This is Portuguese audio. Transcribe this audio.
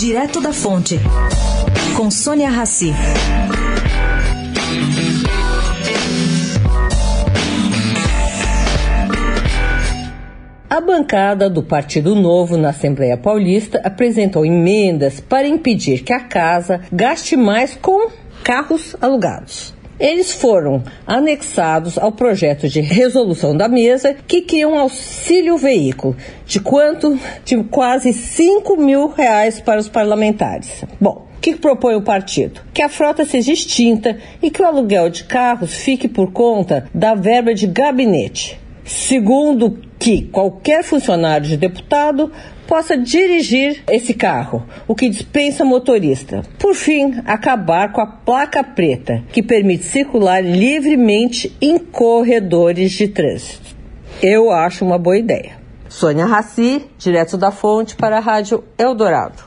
Direto da Fonte, com Sônia Rassi. A bancada do Partido Novo na Assembleia Paulista apresentou emendas para impedir que a casa gaste mais com carros alugados. Eles foram anexados ao projeto de resolução da mesa que cria um auxílio veículo de quanto? De quase 5 mil reais para os parlamentares. Bom, o que propõe o partido? Que a frota seja extinta e que o aluguel de carros fique por conta da verba de gabinete. Segundo que qualquer funcionário de deputado possa dirigir esse carro, o que dispensa motorista. Por fim, acabar com a placa preta, que permite circular livremente em corredores de trânsito. Eu acho uma boa ideia. Sônia Raci, direto da fonte para a Rádio Eldorado.